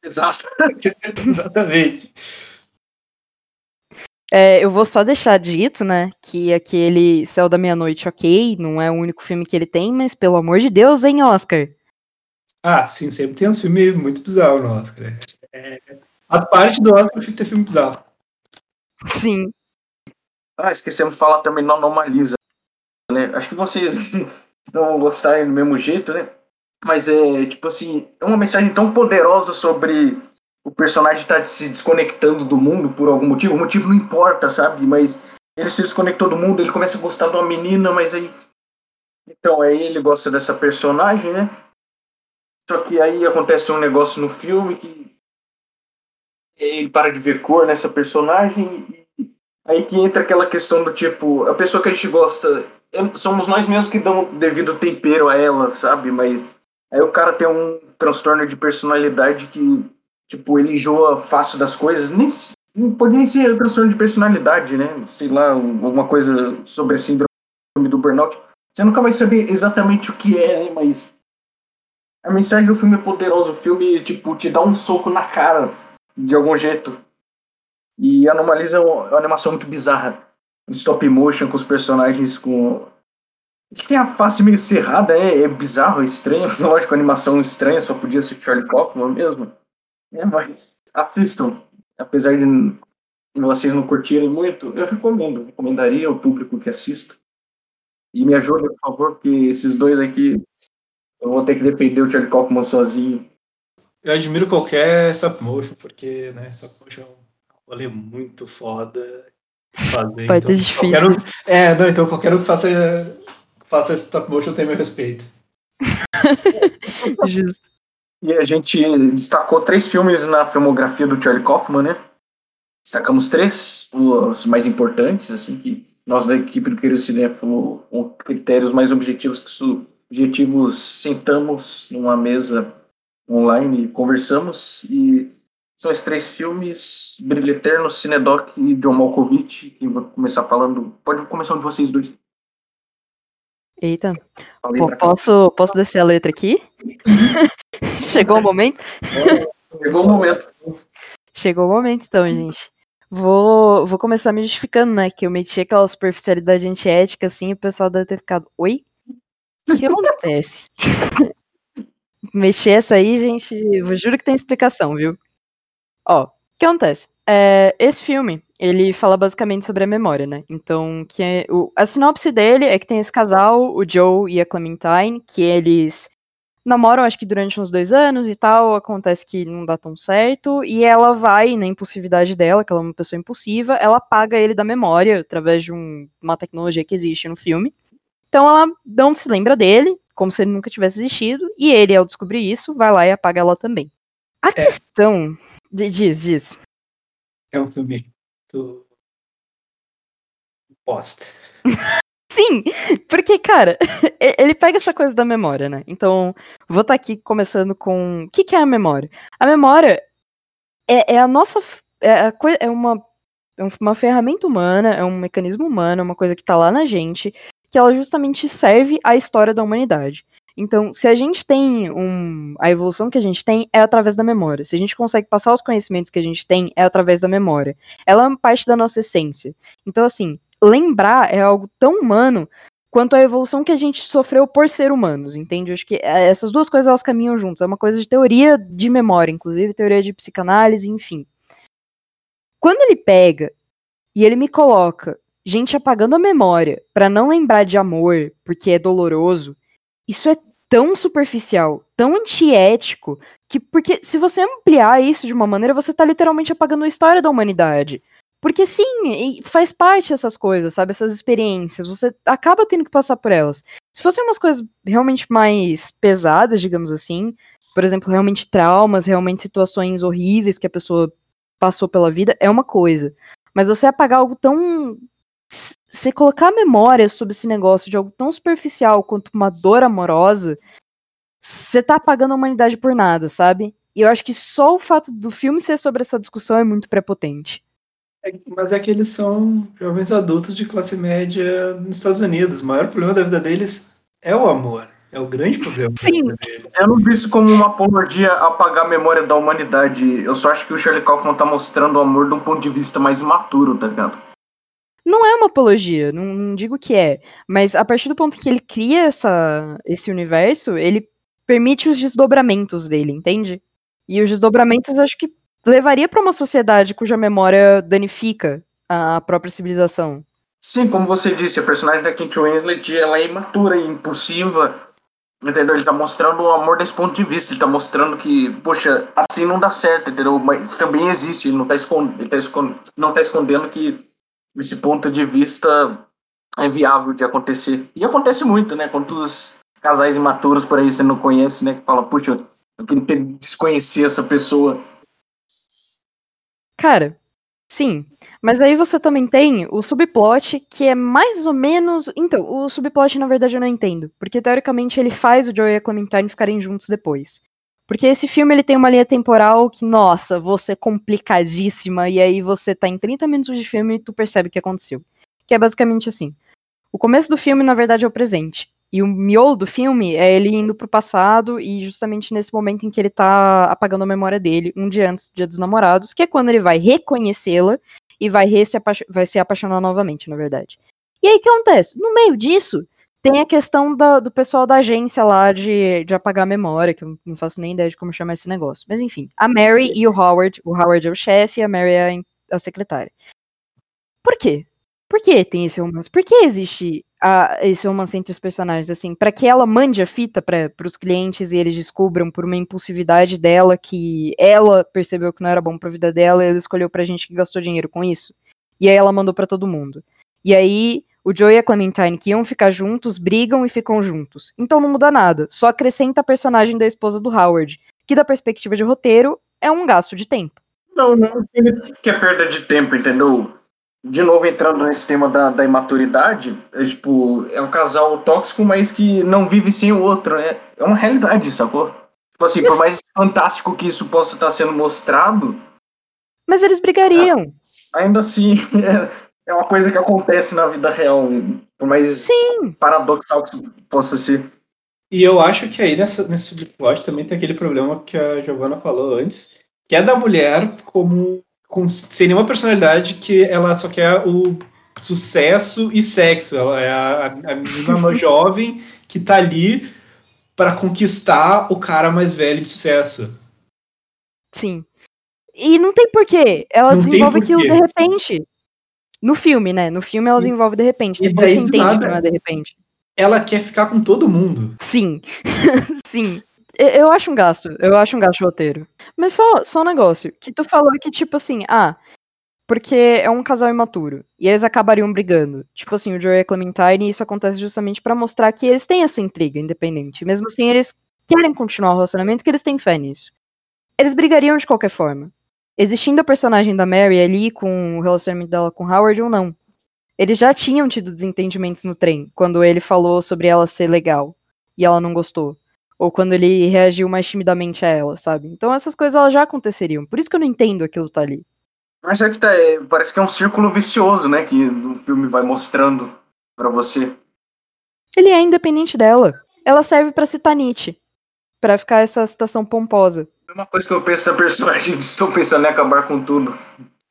Exato. Exatamente. É, eu vou só deixar dito, né, que aquele Céu da Meia-Noite, ok, não é o único filme que ele tem, mas pelo amor de Deus, hein, Oscar? Ah, sim, sempre tem uns filmes muito bizarros no Oscar. É, as partes do Oscar tem que ter filme bizarro. Sim. Ah, esquecemos de falar também no Anomalisa. Né? Acho que vocês não gostarem do mesmo jeito, né? Mas é, tipo assim, é uma mensagem tão poderosa sobre o personagem estar se desconectando do mundo por algum motivo. O motivo não importa, sabe? Mas ele se desconectou do mundo, ele começa a gostar de uma menina, mas aí. Então, aí ele gosta dessa personagem, né? Só que aí acontece um negócio no filme que ele para de ver cor nessa personagem. Aí que entra aquela questão do tipo, a pessoa que a gente gosta, somos nós mesmos que dão devido tempero a ela, sabe? Mas aí o cara tem um transtorno de personalidade que, tipo, ele enjoa fácil das coisas. Nem, não pode nem ser transtorno de personalidade, né? Sei lá, um- alguma coisa sobre a síndrome do burnout. Você nunca vai saber exatamente o que é, né? Mas a mensagem do filme é poderosa. O filme, tipo, te dá um soco na cara, de algum jeito. E Anomaliza é é uma animação muito bizarra. Stop motion, com os personagens com. Eles têm a face meio cerrada, é, é bizarro, é estranho. Lógico, animação estranha, só podia ser Charlie Kaufman mesmo. É, mas assistam. Apesar de vocês não curtirem muito, eu recomendo. Recomendaria ao público que assista. E me ajuda, por favor, porque esses dois aqui eu vou ter que defender o Charlie Kaufman sozinho. Eu admiro qualquer stop motion, porque, né, stop motion é um rolê muito foda. Fazer, Vai então, difícil. um- é, não, então qualquer um que faça, que faça stop motion tem meu respeito. Justo. E a gente destacou três filmes na filmografia do Charlie Kaufman, né? Destacamos três, os mais importantes, assim, que nós da equipe do Querido Cinéfilo, com critérios mais objetivos que su- objetivos, sentamos numa mesa online e conversamos. E são esses três filmes, Brilho Eterno, Cinedoc e John Malkovich, que vou começar falando. Pode começar um de vocês dois. Eita. Pô, posso, posso descer a letra aqui? Chegou o momento? Chegou o momento. Chegou o momento, então, gente. Vou, vou começar me justificando, né? Que eu meti aquela superficialidade antiética, assim, e o pessoal deve ter ficado. Oi? O que acontece? meti essa aí, gente. Eu juro que tem explicação, viu? Ó, o que acontece? É, esse filme, ele fala basicamente sobre a memória, né? Então, que é, o, a sinopse dele é que tem esse casal, o Joe e a Clementine, que eles namoram, acho que durante uns dois anos e tal, acontece que não dá tão certo, e ela vai, na impulsividade dela, que ela é uma pessoa impulsiva, ela apaga ele da memória, através de um- uma tecnologia que existe no filme. Então ela não se lembra dele, como se ele nunca tivesse existido, e ele, ao descobrir isso, vai lá e apaga ela também. A questão... Diz, diz. É um filme do. bosta. Sim, porque, cara, ele pega essa coisa da memória, né? Então, vou estar aqui começando com. O que, que é a memória? A memória é, é a nossa. É, a coi- é uma, é um- uma ferramenta humana, é um mecanismo humano, é uma coisa que tá lá na gente, que ela justamente serve à história da humanidade. Então, se a gente tem um. A evolução que a gente tem é através da memória. Se a gente consegue passar os conhecimentos que a gente tem, é através da memória. Ela é uma parte da nossa essência. Então, assim, lembrar é algo tão humano quanto a evolução que a gente sofreu por ser humanos, entende? Eu acho que é, essas duas coisas elas caminham juntas. É uma coisa de teoria de memória, inclusive, teoria de psicanálise, enfim. Quando ele pega e ele me coloca gente apagando a memória pra não lembrar de amor, porque é doloroso, isso é tão superficial, tão antiético, que porque se você ampliar isso de uma maneira, você tá literalmente apagando a história da humanidade. Porque sim, faz parte essas coisas, sabe? Essas experiências. Você acaba tendo que passar por elas. Se fossem umas coisas realmente mais pesadas, digamos assim, por exemplo, realmente traumas, realmente situações horríveis que a pessoa passou pela vida, é uma coisa. Mas você apagar algo tão. Você colocar a memória sobre esse negócio de algo tão superficial quanto uma dor amorosa, você tá apagando a humanidade por nada, sabe? E eu acho que só o fato do filme ser sobre essa discussão é muito prepotente. É- mas é que eles são jovens adultos de classe média nos Estados Unidos. O maior problema da vida deles é o amor. É o grande problema Sim. Eu não vi isso como uma apologia a apagar a memória da humanidade. Eu só acho que o Charlie Kaufman tá mostrando o amor de um ponto de vista mais imaturo, tá ligado? Não é uma apologia, não, não digo que é. Mas a partir do ponto que ele cria essa, esse universo, ele permite os desdobramentos dele, entende? E os desdobramentos acho que levaria pra uma sociedade cuja memória danifica a própria civilização. Sim, como você disse, a personagem da Kate Winslet ela é imatura e impulsiva. Entendeu? Ele tá mostrando o amor desse ponto de vista. Ele tá mostrando que, poxa, assim não dá certo, entendeu? Mas também existe. Ele não tá, tá não tá escondendo que esse ponto de vista é viável de acontecer. E acontece muito, né? Quantos casais imaturos por aí você não conhece, né? Que fala, puxa, eu tentei desconhecer essa pessoa. Cara, sim. Mas aí você também tem o subplot, que é mais ou menos. Então, o subplot, na verdade, eu não entendo. Porque teoricamente ele faz o Joey e a Clementine ficarem juntos depois. Porque esse filme ele tem uma linha temporal que, nossa, você é complicadíssima, e aí você tá em 30 minutos de filme e tu percebe o que aconteceu. Que é basicamente assim. O começo do filme, na verdade, é o presente. E o miolo do filme é ele indo pro passado e justamente nesse momento em que ele tá apagando a memória dele, um dia antes do Dia dos Namorados, que é quando ele vai reconhecê-la e vai, se vai se apaixonar novamente, na verdade. E aí o que acontece? No meio disso, tem a questão da, do pessoal da agência lá de, de apagar a memória, que eu não faço nem ideia de como chamar esse negócio. Mas enfim, a Mary e o Howard. O Howard é o chefe e a Mary é a secretária. Por quê? Por que tem esse romance? Por que existe a, esse romance entre os personagens, assim? para que ela mande a fita para os clientes e eles descubram por uma impulsividade dela que ela percebeu que não era bom pra vida dela e ela escolheu pra gente que gastou dinheiro com isso. E aí ela mandou para todo mundo. E aí o Joe e a Clementine que iam ficar juntos, brigam e ficam juntos. Então não muda nada, só acrescenta a personagem da esposa do Howard, que da perspectiva de roteiro é um gasto de tempo. Não, não que é perda de tempo, entendeu? de novo entrando nesse tema da, da imaturidade, é, tipo, é um casal tóxico, mas que não vive sem o outro, né? É uma realidade, sacou? Tipo assim, mas... por mais fantástico que isso possa estar sendo mostrado. Mas eles brigariam. É, ainda assim, é, é, uma coisa que acontece na vida real, por mais Sim. paradoxal que possa ser. E eu acho que aí nessa, nesse subplot também tem aquele problema que a Giovanna falou antes, que é da mulher como com, sem nenhuma personalidade, que ela só quer o sucesso e sexo. Ela é a, a menina jovem que tá ali para conquistar o cara mais velho de sucesso. Sim. E não tem porquê. Ela não desenvolve aquilo de repente. No filme, né? No filme ela desenvolve de repente. E Depois você entende nada, que não é de repente. Ela quer ficar com todo mundo. Sim. Sim. Eu acho um gasto, eu acho um gasto roteiro. Mas só, só um negócio, que tu falou que, tipo assim, ah, porque é um casal imaturo, e eles acabariam brigando. Tipo assim, o Joey e a Clementine, e isso acontece justamente para mostrar que eles têm essa intriga independente. Mesmo assim, eles querem continuar o relacionamento, que eles têm fé nisso. Eles brigariam de qualquer forma. Existindo a personagem da Mary ali, com o relacionamento dela com Howard ou não. Eles já tinham tido desentendimentos no trem, quando ele falou sobre ela ser legal, e ela não gostou ou quando ele reagiu mais timidamente a ela, sabe? Então essas coisas elas já aconteceriam. Por isso que eu não entendo aquilo tá ali. Mas é que tá, é, parece que é um círculo vicioso, né, que o filme vai mostrando para você. Ele é independente dela. Ela serve para citar Nietzsche, para ficar essa citação pomposa. Uma coisa que eu penso da personagem de Estou Pensando em Acabar com Tudo.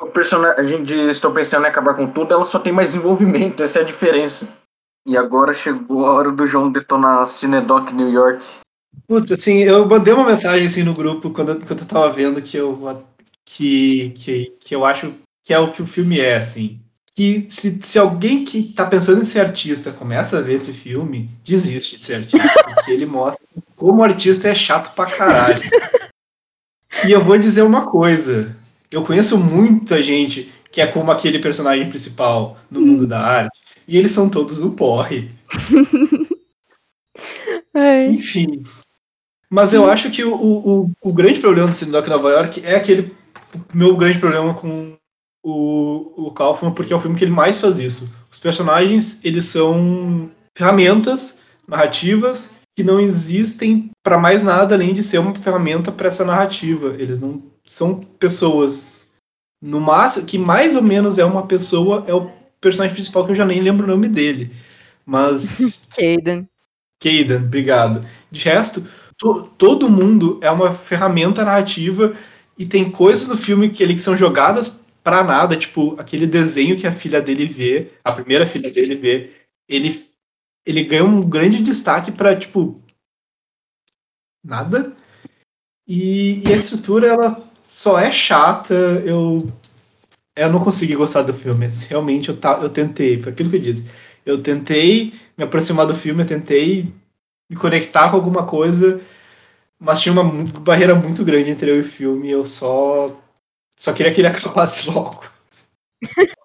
O personagem de Estou Pensando em Acabar com Tudo, ela só tem mais envolvimento, essa é a diferença. E agora chegou a hora do João detonar Cinedoc New York. Putz, assim, eu mandei uma mensagem assim no grupo quando, quando eu tava vendo que eu, que, que, que eu acho que é o que o filme é, assim. Que se, se alguém que tá pensando em ser artista começa a ver esse filme, desiste de ser artista. Porque ele mostra como o artista é chato pra caralho. E eu vou dizer uma coisa. Eu conheço muita gente que é como aquele personagem principal no mundo da arte. E eles são todos o porre. Enfim, mas eu acho que o, o, o grande problema do Cinedoc Nova York é aquele meu grande problema com o, o Kaufman, porque é o filme que ele mais faz isso. Os personagens, eles são ferramentas narrativas que não existem para mais nada além de ser uma ferramenta para essa narrativa. Eles não são pessoas. No máximo, que mais ou menos é uma pessoa, é o personagem principal que eu já nem lembro o nome dele. Mas. Caden. Caden, obrigado. De resto, to, todo mundo é uma ferramenta narrativa e tem coisas no filme que, ele, que são jogadas para nada, tipo aquele desenho que a filha dele vê, a primeira filha dele vê, ele, ele ganha um grande destaque para tipo nada. E, e, a estrutura ela só é chata. Eu eu não consegui gostar do filme. Realmente eu, tá, eu tentei, foi aquilo que eu disse. Eu tentei me aproximar do filme, eu tentei me conectar com alguma coisa, mas tinha uma barreira muito grande entre eu e o filme eu só só queria que ele acabasse logo.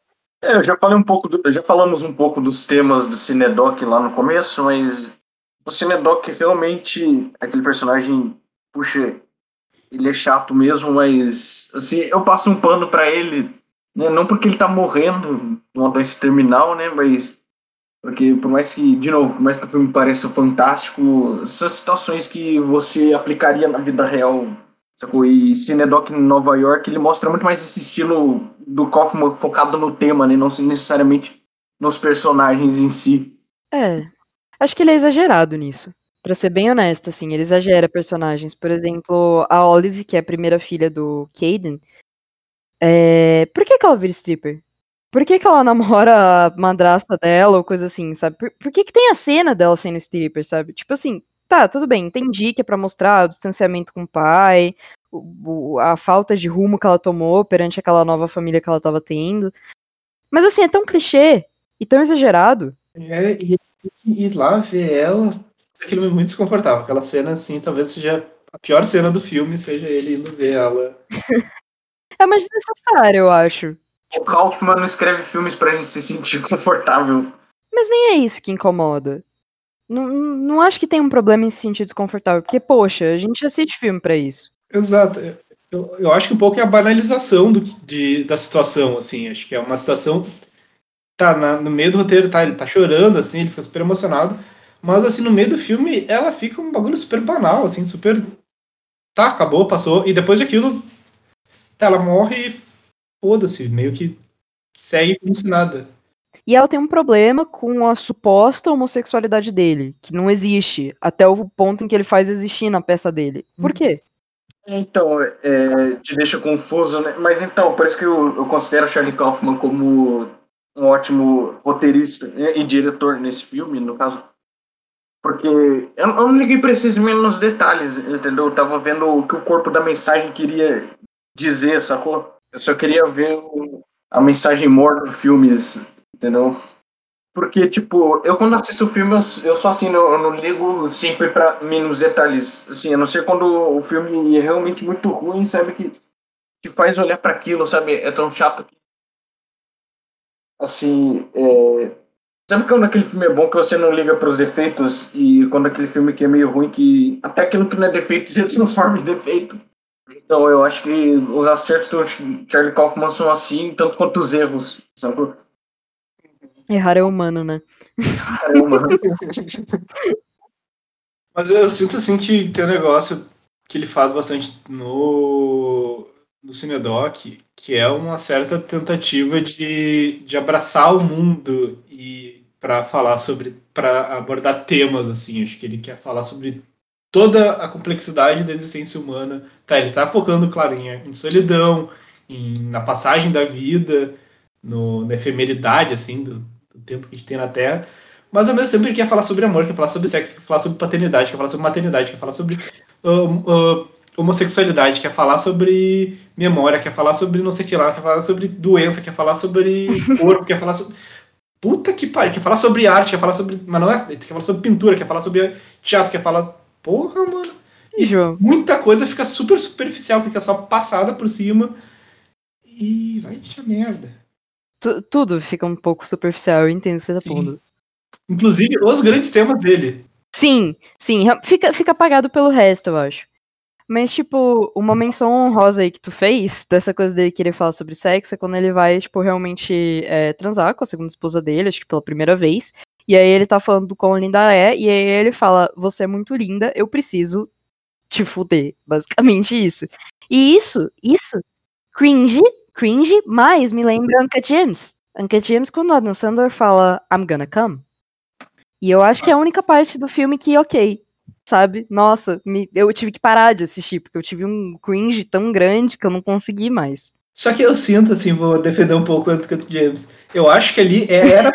É, eu já falei um pouco, do, já falamos um pouco dos temas do Cinedoc lá no começo, mas o Cinedoc realmente aquele personagem puxa, ele é chato mesmo, mas assim, eu passo um pano pra ele, né? Não porque ele tá morrendo numa doença terminal, né? Mas porque por mais que, de novo, por mais que o filme pareça fantástico, são situações que você aplicaria na vida real. Sacou? E Cinedoc em Nova York, ele mostra muito mais esse estilo do Kaufman focado no tema, né? Não necessariamente nos personagens em si. É. Acho que ele é exagerado nisso. Pra ser bem honesta, assim, ele exagera personagens. Por exemplo, a Olive, que é a primeira filha do Caden. É... Por que, que ela vira stripper? Por que, que ela namora a madrasta dela ou coisa assim, sabe? Por, por que, que tem a cena dela sendo stripper, sabe? Tipo assim, tá, tudo bem, entendi que é pra mostrar o distanciamento com o pai, o, o, a falta de rumo que ela tomou perante aquela nova família que ela tava tendo. Mas assim, é tão clichê e tão exagerado. É, e, e lá ver ela, aquilo é muito desconfortável. Aquela cena, assim, talvez seja a pior cena do filme, seja ele indo ver ela. é mais desnecessário, eu acho. O Kaufman não escreve filmes pra gente se sentir confortável. Mas nem é isso que incomoda. Não, não acho que tem um problema em se sentir desconfortável, porque, poxa, a gente assiste filme para isso. Exato. Eu, eu acho que um pouco é a banalização do, de, da situação, assim. Acho que é uma situação. Tá, na, no meio do roteiro, tá, ele tá chorando, assim, ele fica super emocionado. Mas, assim, no meio do filme, ela fica um bagulho super banal, assim, super. Tá, acabou, passou. E depois daquilo, tá, ela morre e foda-se, meio que segue como se nada. E ela tem um problema com a suposta homossexualidade dele, que não existe, até o ponto em que ele faz existir na peça dele. Por hum. quê? Então, é, te deixa confuso, né? Mas então, por isso que eu, eu considero Charlie Kaufman como um ótimo roteirista e diretor nesse filme, no caso. Porque eu, eu não liguei pra esses menos detalhes, entendeu? Eu tava vendo o que o corpo da mensagem queria dizer, sacou? Eu só queria ver o, a mensagem morta do filme, entendeu? Porque, tipo, eu quando assisto filme, eu, eu só assim, eu, eu não ligo sempre pra menos detalhes. Assim, a não ser quando o filme é realmente muito ruim, sabe? Que te faz olhar para aquilo, sabe? É tão chato que. Assim, é... Sabe quando aquele filme é bom que você não liga para os defeitos e quando aquele filme que é meio ruim que até aquilo que não é defeito se transforma em defeito? Então eu acho que os acertos do Charlie Kaufman são assim, tanto quanto os erros, sabe? Errar é humano, né? É humano. Mas eu sinto assim que tem um negócio que ele faz bastante no, no Cinedoc, que é uma certa tentativa de, de abraçar o mundo e para falar sobre, para abordar temas assim. Acho que ele quer falar sobre toda a complexidade da existência humana. Tá, ele tá focando, claro, em, em solidão, em, na passagem da vida, no, na efemeridade, assim, do, do, tempo que a gente tem na Terra. Mas ao mesmo tempo ele quer falar sobre amor, quer falar sobre sexo, quer falar sobre paternidade, quer falar sobre maternidade, quer falar sobre uh, uh, homossexualidade, quer falar sobre memória, quer falar sobre não sei o que lá, quer falar sobre doença, quer falar sobre corpo, quer falar sobre. Puta que pariu, quer falar sobre arte, quer falar sobre. Mas não é. Quer falar sobre pintura, quer falar sobre teatro, quer falar Porra, mano. E João. muita coisa fica super superficial, fica só passada por cima. E vai deixar merda. Tu, tudo fica um pouco superficial, eu entendo o que você tá pondo. Inclusive os grandes temas dele. Sim, sim. Fica, fica apagado pelo resto, eu acho. Mas, tipo, uma menção honrosa aí que tu fez, dessa coisa dele querer falar sobre sexo, é quando ele vai, tipo, realmente é, transar com a segunda esposa dele, acho que pela primeira vez. E aí ele tá falando do quão linda é, e aí ele fala: Você é muito linda, eu preciso te fuder. Basicamente isso. E isso, isso, cringe, cringe, mas me lembra Uncut James. Uncut James, quando Adam Sandler fala I'm gonna come. E eu acho que é a única parte do filme que, ok, sabe? Nossa, me, eu tive que parar de assistir, porque eu tive um cringe tão grande que eu não consegui mais. Só que eu sinto, assim, vou defender um pouco o Anthony James. Eu acho que ali é, era.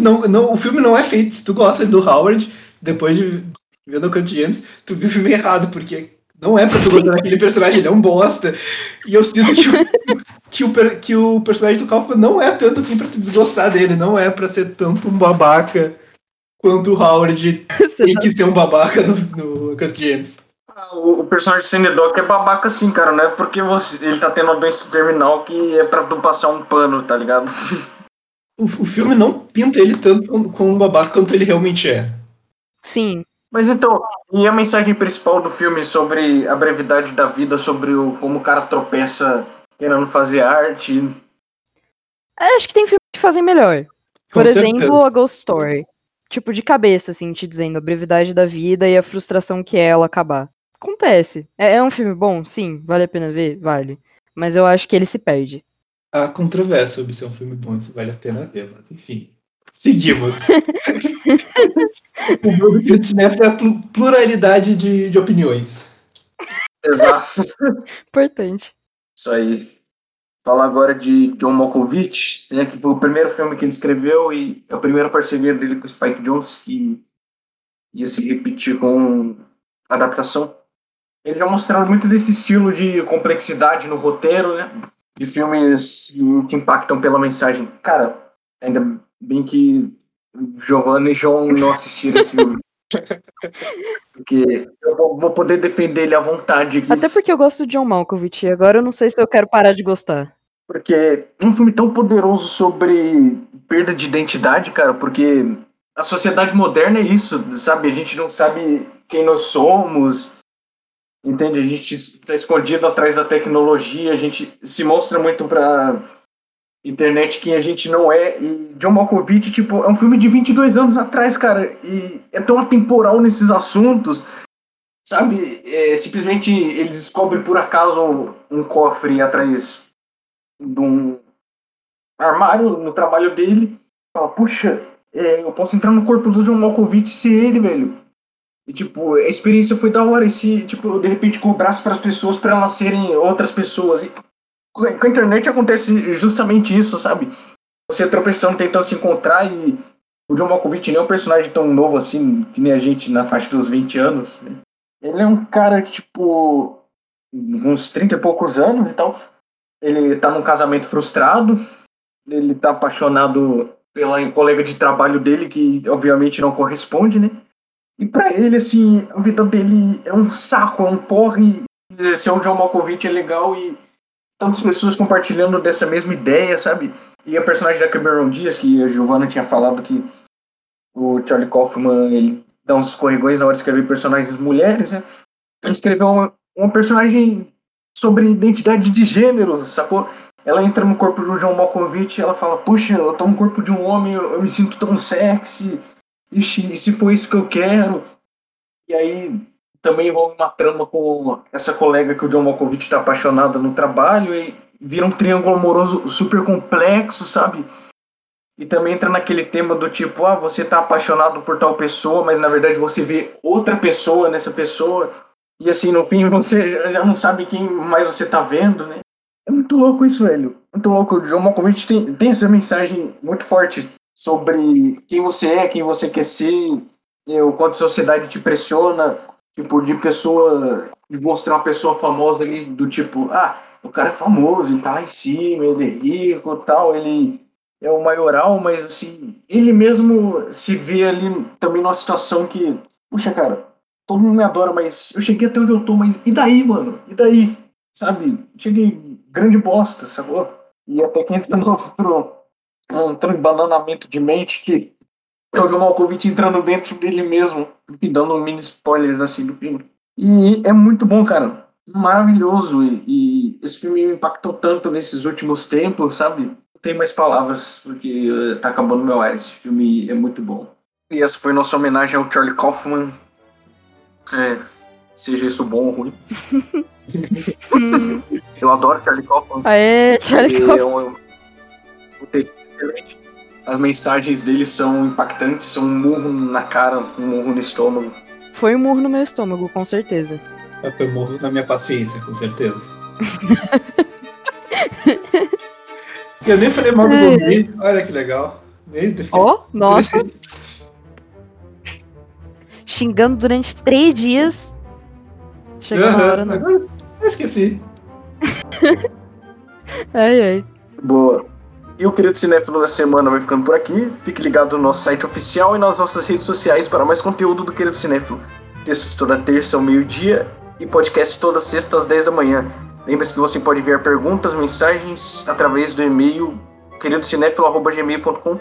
não, não, o filme não é feito. Se tu gosta do Howard, depois de ver o Anthony James, tu viu o filme errado, porque não é pra tu gostar daquele personagem, ele é um bosta. E eu sinto que o, que o, que o personagem do Kaufman não é tanto assim pra tu desgostar dele, não é pra ser tanto um babaca quanto o Howard tem que ser um babaca no, no Anthony James. O, o personagem de Cinedoc é babaca assim, cara, não é porque você, ele tá tendo uma doença terminal que é pra tu passar um pano, tá ligado? O, o filme não pinta ele tanto como um babaca quanto ele realmente é. Sim. Mas então, e a mensagem principal do filme sobre a brevidade da vida, sobre o, como o cara tropeça querendo fazer arte? É, acho que tem filmes que fazem melhor. Com Por certeza. exemplo, a Ghost Story. Tipo, de cabeça, assim, te dizendo a brevidade da vida e a frustração que é ela acabar. Acontece. É, é um filme bom? Sim. Vale a pena ver? Vale. Mas eu acho que ele se perde. Há controvérsia sobre se é um filme bom, se vale a pena ver, mas enfim. Seguimos. o meu do Querido Cinéfilo é a plu- pluralidade de, de opiniões. Exato. Importante. Isso aí. Falar agora de John Malkovich, né, que foi o primeiro filme que ele escreveu e é a primeira parceria dele com o Spike Jonze, que ia se repetir com a adaptação. Ele já mostrando muito desse estilo de complexidade no roteiro, né? De filmes que impactam pela mensagem. Cara, ainda bem que Giovanna e João não assistiram esse filme. Porque eu vou- poder defender ele à vontade aqui. Até porque eu gosto de John Malkovich. E agora eu não sei se eu quero parar de gostar. Porque um filme tão poderoso sobre perda de identidade, cara, porque a sociedade moderna é isso, sabe? A gente não sabe quem nós somos, entende? A gente está escondido atrás da tecnologia, a gente se mostra muito pra internet quem a gente não é. E John Malkovich, tipo, é um filme de 22 anos atrás, cara, e é tão atemporal nesses assuntos. Sabe, é, simplesmente ele descobre por acaso um cofre atrás de um armário no trabalho dele. Fala, puxa, é, eu posso entrar no corpo do John Malkovich e ser ele, velho. E tipo, a experiência foi da hora. E se, tipo, de repente cobrasse para as pessoas para elas serem outras pessoas. E com a internet acontece justamente isso, sabe? Você tropeçando, tentando se encontrar e o John Malkovich nem é um personagem tão novo assim, que nem a gente na faixa dos 20 anos. né? Ele é um cara, tipo, uns 30 e poucos anos e tal ele tá num casamento frustrado, ele tá apaixonado pela colega de trabalho dele, que obviamente não corresponde, né? E pra ele, assim, a vida dele é um saco, é um porre. Ser o John Malkovich é legal e tantas pessoas compartilhando dessa mesma ideia, sabe? E a personagem da Cameron Diaz, que a Giovanna tinha falado que o Charlie Kaufman, ele dá uns escorregões na hora de escrever personagens mulheres, né? Ele escreveu uma, uma personagem sobre identidade de gênero, sacou? Ela entra no corpo do John Malkovich e ela fala, puxa, eu tô no corpo de um homem, eu, eu me sinto tão sexy, ixi, e se for isso que eu quero? E aí também envolve uma trama com essa colega que o John Malkovich tá apaixonado no trabalho e vira um triângulo amoroso super complexo, sabe? E também entra naquele tema do tipo, ah, você tá apaixonado por tal pessoa, mas na verdade você vê outra pessoa nessa pessoa. E assim, no fim, você já- não sabe quem mais você tá vendo, né? É muito louco isso, velho. Muito louco. O John Malkovich tem, tem essa mensagem muito forte sobre quem você é, quem você quer ser, o quanto a sociedade te pressiona, tipo, de pessoa, de mostrar uma pessoa famosa ali, do tipo, ah, o cara é famoso, ele tá lá em cima, ele é rico tal, ele é o maioral, mas assim, ele mesmo se vê ali também numa situação que, puxa, cara, todo mundo me adora, mas eu cheguei até onde eu tô, mas e daí, mano? E daí? Sabe? Cheguei grande bosta, sacou? E até que entra no outro, um bananamento de mente que é o John Malkovich entrando dentro dele mesmo e dando um mini spoilers assim do filme. E é muito bom, cara. Maravilhoso. E, e esse filme me impactou tanto nesses últimos tempos, sabe? Não tem mais palavras, porque eh, tá acabando meu ar. Esse filme é muito bom. E essa foi nossa homenagem ao Charlie Kaufman. É, seja isso bom ou ruim. Eu adoro Charlie Kaufman. Aê, Charlie Ele Kaufman. é um, um texto excelente. As mensagens dele são impactantes, são um murro na cara, um murro no estômago. Foi um murro no meu estômago, com certeza. Eu morro na minha paciência, com certeza. eu nem falei mal do É. Gombi, olha que legal. Ó, nossa, xingando durante três dias. Chegou na hora, não. Agora eu esqueci. Ai, ai. Boa. E o querido Cinéfilo da semana vai ficando por aqui. Fique ligado no nosso site oficial e nas nossas redes sociais para mais conteúdo do querido Cinéfilo. Textos toda terça ao meio-dia e podcast toda sexta às 10 da manhã. Lembre-se que você pode enviar perguntas, mensagens através do e-mail queridocinéfilo.gmail.com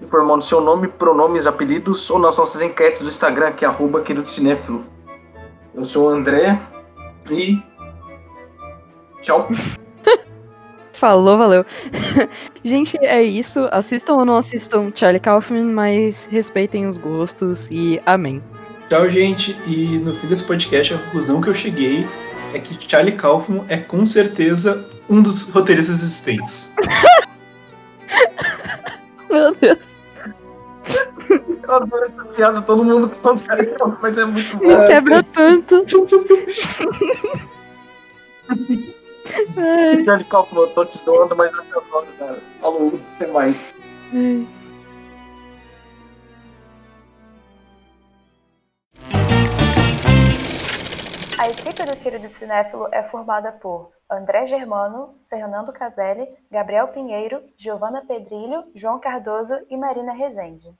informando seu nome, pronomes, apelidos ou nas nossas enquetes do Instagram, que é arroba querido cinéfilo. Eu sou o André e. Tchau. Falou, valeu. Gente, é isso. Assistam ou não assistam Charlie Kaufman, mas respeitem os gostos e amém. Tchau, gente. E no fim desse podcast, a conclusão que eu cheguei é que Charlie Kaufman é com certeza um dos roteiristas existentes. Meu Deus. Eu adoro essa piada, todo mundo consegue, mas é muito bom. Me quebra tanto. Ai, Charlie Kaufman, eu tô te zoando, mas eu te adoro, cara. Falou, até mais. ai. A equipe do Querido Cinéfilo é formada por André Germano, Fernando Caselli, Gabriel Pinheiro, Giovana Pedrilho, João Cardoso e Marina Rezende.